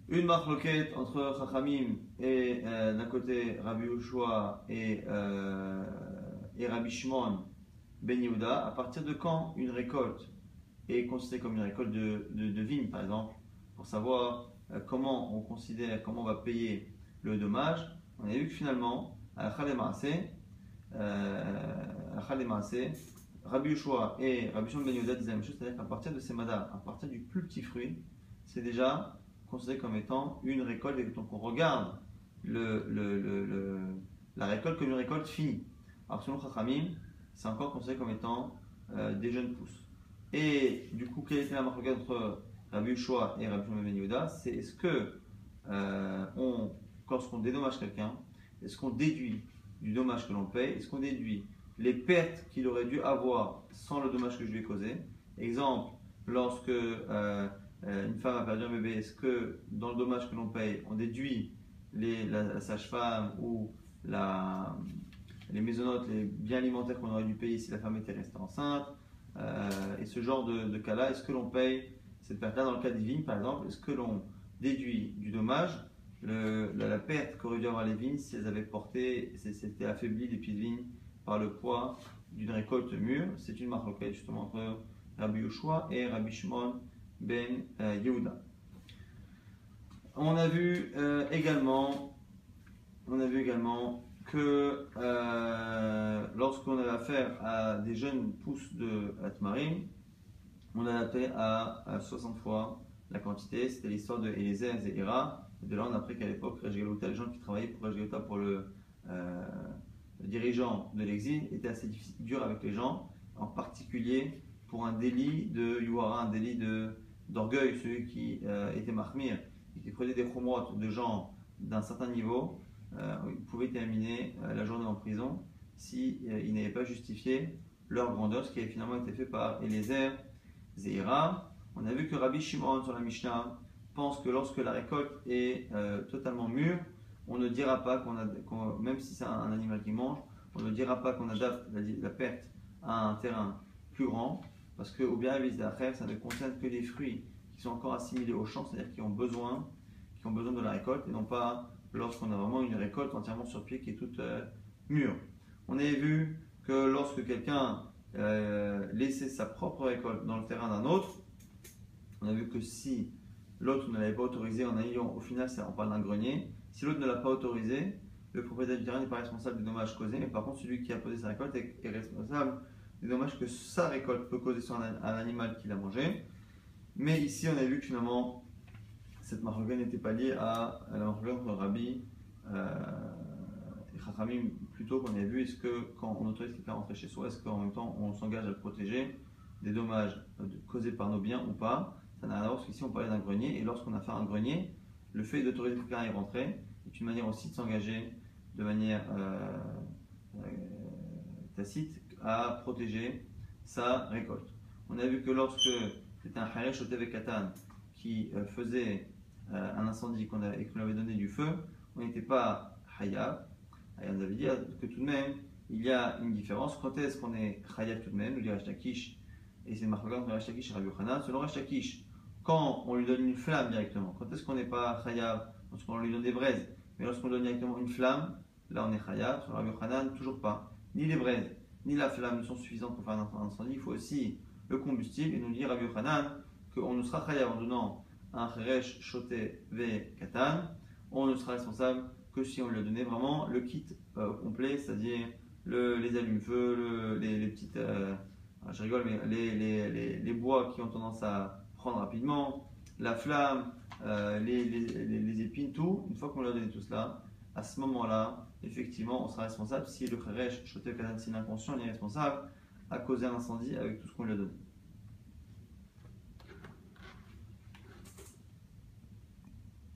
une entre Chachamim et euh, d'un côté Rabbi Ushua et, et Rabbi Shimon Ben Yehuda. À partir de quand une récolte est considérée comme une récolte de, de, vigne, par exemple, pour savoir comment on considère, comment on va payer le dommage, on a vu que finalement, à la Khalemaase, Rabbi Yoshua et Rabbi Shimon Ben Yehuda disaient la même chose, c'est-à-dire qu'à partir de ces madars, à partir du plus petit fruit, c'est déjà considéré comme étant une récolte, et donc on regarde la récolte comme une récolte finie. Alors selon Chachamim, c'est encore considéré comme étant euh, des jeunes pousses. Et du coup, quelle était la marque entre Rabbi Yoshua et Rabbi Shimon Ben C'est est-ce que euh, on, lorsqu'on dédommage quelqu'un, est-ce qu'on déduit du dommage que l'on paye, est-ce qu'on déduit les pertes qu'il aurait dû avoir sans le dommage que je lui ai causé? Exemple, lorsque euh, euh, une femme a perdu un bébé, est-ce que dans le dommage que l'on paye, on déduit les, la, sage-femme ou la, les maisonnotes, les biens alimentaires qu'on aurait dû payer si la femme était restée enceinte? euh, Et ce genre de, cas-là, est-ce que l'on paye cette perte-là dans le cas des vignes, par exemple? Est-ce que l'on déduit du dommage? La, perte qu'auraient dû avoir les vignes si elles avaient porté, c'était affaibli les pieds de vigne par le poids d'une récolte mûre. C'est une marque justement entre Rabbi Yoshua et Rabbi Shimon ben euh, Yehuda. On a vu euh, également, on a vu également que euh, affaire à des jeunes pousses de Atmarim, on adaptait à, à 60 fois la quantité. C'était l'histoire de Eliezer et Ira. de là, on a appris qu'à l'époque, les gens qui travaillaient pour pour le le dirigeant de l'exil était assez dur avec les gens, en particulier pour un délit de Yuara, un délit d'orgueil, celui qui euh, était Mahmir, qui prenait des chumrot de gens d'un certain niveau, euh, il pouvait terminer euh, la journée en prison s'il si, il n'avait pas justifié leur grandeur, ce qui avait finalement été fait par Eliezer Zeira. On a vu que Rabbi Shimon sur la Mishnah pense que lorsque la récolte est totalement mûre, on ne dira pas qu'on a, même si c'est un, animal qui mange, on ne dira pas qu'on adapte la, perte à un terrain plus grand, parce que au bien ça ne concerne que les fruits qui sont encore assimilés au champ, c'est-à-dire qui ont besoin, qui ont besoin de la récolte, et non pas lorsqu'on a vraiment une récolte entièrement sur pied qui est toute euh, mûre. On avait vu que lorsque quelqu'un euh, laissait sa propre récolte dans le terrain d'un autre, on a vu que si l'autre ne l'avait pas autorisé en ayant, au final, on parle d'un grenier, si l'autre ne l'a pas autorisé, le propriétaire du terrain n'est pas responsable des dommages causés, mais par contre, celui qui a posé sa récolte est, responsable des dommages que sa récolte peut causer sur un, animal qu'il a mangé. Mais ici, on a vu que finalement, cette marroquin n'était pas liée à la marroquin entre Rabbi euh, et Chachamim, plutôt qu'on a vu, est-ce que quand on autorise quelqu'un à rentrer chez soi, est-ce qu'en même temps on s'engage à le protéger des dommages causés par nos biens ou pas? Ça n'a rien à voir parce qu'ici on parlait d'un grenier, et lorsqu'on a fait un grenier, le fait d'autoriser quelqu'un à y rentrer est une manière aussi de s'engager de manière euh, euh, tacite à protéger sa récolte. On a vu que lorsque c'était un Haresh Katan qui euh, faisait un incendie qu'on et qu'on avait donné du feu, on n'était pas Hayab. On avait dit que tout de même, il y a une différence. Quand est-ce qu'on est Hayab tout de même, nous dit Rashtakish, et c'est Marfagan de Rashtakish et Rabbi Yochanan, selon Rashtakish, quand on lui donne une flamme directement, quand est-ce qu'on n'est pas Hayab Lorsqu'on lui donne des braises? Mais lorsqu'on donne directement une flamme, là on est Hayab. Sur Rabbi Yochanan, toujours pas. Ni les braises, ni la flamme ne sont suffisantes pour faire un incendie. Il faut aussi le combustible. Et nous dit Rabbi Yochanan qu'on ne sera Hayab en donnant un Cheresh Shoté Ve Katan. On ne sera responsable que si on lui a donné vraiment le kit euh, complet, c'est-à-dire le, les allumes-feu, les, les, petites. Euh, je rigole, mais les, bois qui ont tendance à prendre rapidement, la flamme, euh, les, épines, tout. Une fois qu'on lui a donné tout cela, à ce moment-là, effectivement, on sera responsable. Si le Kheresh, Shoté Katan, c'est l'inconscient, il est responsable à causer un incendie avec tout ce qu'on lui a donné.